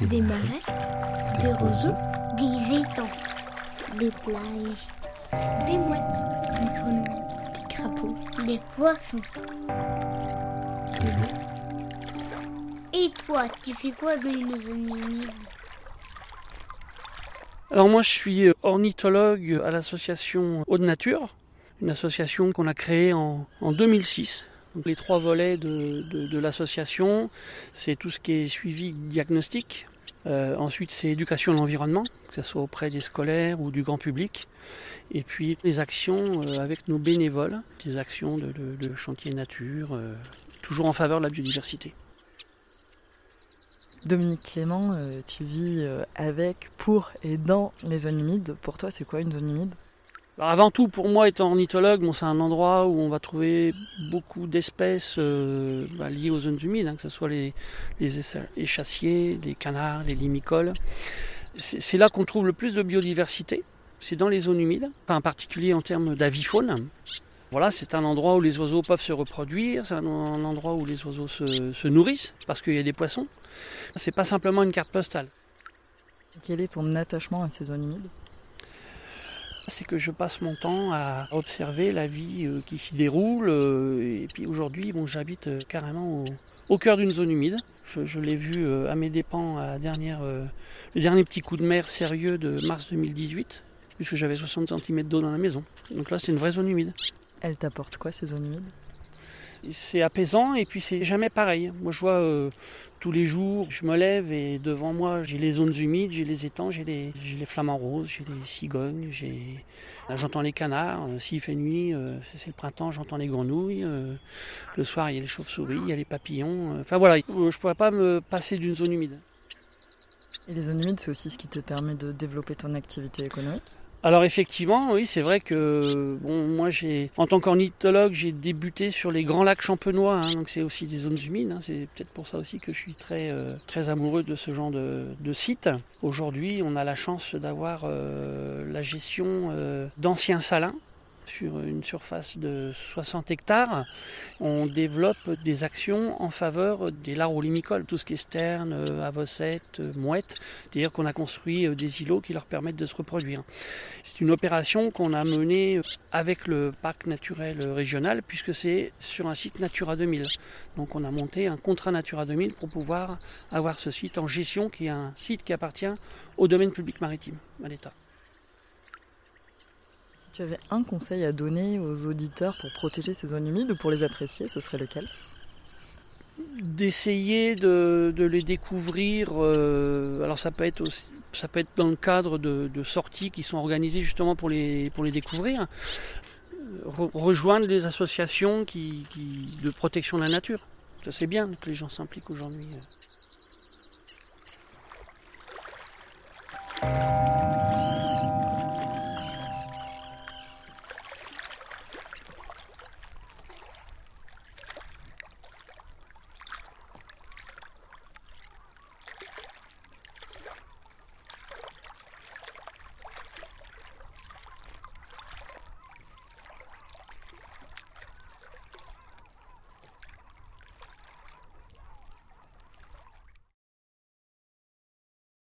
Des marais, des roseaux, des étangs, des plages, des mouettes, des grenouilles, des crapauds, des poissons. De l'eau. Et toi, tu fais quoi dans les zones humides Alors moi je suis ornithologue à l'association Eau de Nature, une association qu'on a créée en, en 2006. Les trois volets de, l'association, c'est tout ce qui est suivi diagnostic. Euh, ensuite c'est éducation à l'environnement, que ce soit auprès des scolaires ou du grand public. Et puis les actions euh, avec nos bénévoles, des actions de, chantier nature, euh, toujours en faveur de la biodiversité. Dominique Clément, tu vis avec, pour et dans les zones humides. Pour toi, c'est quoi une zone humide? Avant tout, pour moi, étant ornithologue, c'est un endroit où on va trouver beaucoup d'espèces euh, bah, liées aux zones humides, hein, que ce soit les, les échassiers, les canards, les limicoles. C'est là qu'on trouve le plus de biodiversité. C'est dans les zones humides, en particulier en termes d'avifaune. Voilà, c'est un endroit où les oiseaux peuvent se reproduire, c'est un, un endroit où les oiseaux se, se nourrissent parce qu'il y a des poissons. C'est pas simplement une carte postale. Quel est ton attachement à ces zones humides? C'est que je passe mon temps à observer la vie euh, qui s'y déroule. euh, Et puis aujourd'hui, bon, j'habite euh, carrément au, cœur d'une zone humide. Je, l'ai vu à mes dépens le dernier petit coup de mer sérieux de mars 2018, puisque j'avais 60 cm d'eau dans la maison. Donc là, c'est une vraie zone humide. Elles t'apportent quoi ces zones humides? C'est apaisant et puis c'est jamais pareil. Moi, je vois euh, tous les jours, je me lève et devant moi, j'ai les zones humides, j'ai les étangs, j'ai les, les flamants roses, j'ai les cigognes, j'entends les canards. Euh, S'il fait nuit, euh, c'est le printemps, j'entends les grenouilles. Le soir, il y a les chauves-souris, il y a les papillons. Enfin voilà, je pourrais pas me passer d'une zone humide. Et les zones humides, c'est aussi ce qui te permet de développer ton activité économique? Alors effectivement, oui, c'est vrai que bon, moi j'ai, en tant qu'ornithologue, j'ai débuté sur les grands lacs champenois, hein, donc c'est aussi des zones humides. hein, c'est peut-être pour ça aussi que je suis très euh, très amoureux de ce genre de, site. Aujourd'hui, on a la chance d'avoir euh, la gestion euh, d'anciens salins sur une surface de 60 hectares. On développe des actions en faveur des larolimicoles, tout ce qui est sterne, euh, avocette, euh, mouette. C'est-à-dire qu'on a construit euh, des îlots qui leur permettent de se reproduire. C'est une opération qu'on a menée avec le parc naturel régional puisque c'est sur un site Natura 2000. Donc on a monté un contrat Natura 2000 pour pouvoir avoir ce site en gestion qui est un site qui appartient au domaine public maritime, à l'État. Tu avais un conseil à donner aux auditeurs pour protéger ces zones humides ou pour les apprécier, ce serait lequel? D'essayer de, les découvrir. euh, alors ça peut être aussi, ça peut être dans le cadre de, sorties qui sont organisées justement pour les pour les découvrir. Re- rejoindre des associations qui de protection de la nature. Ça c'est bien que les gens s'impliquent aujourd'hui.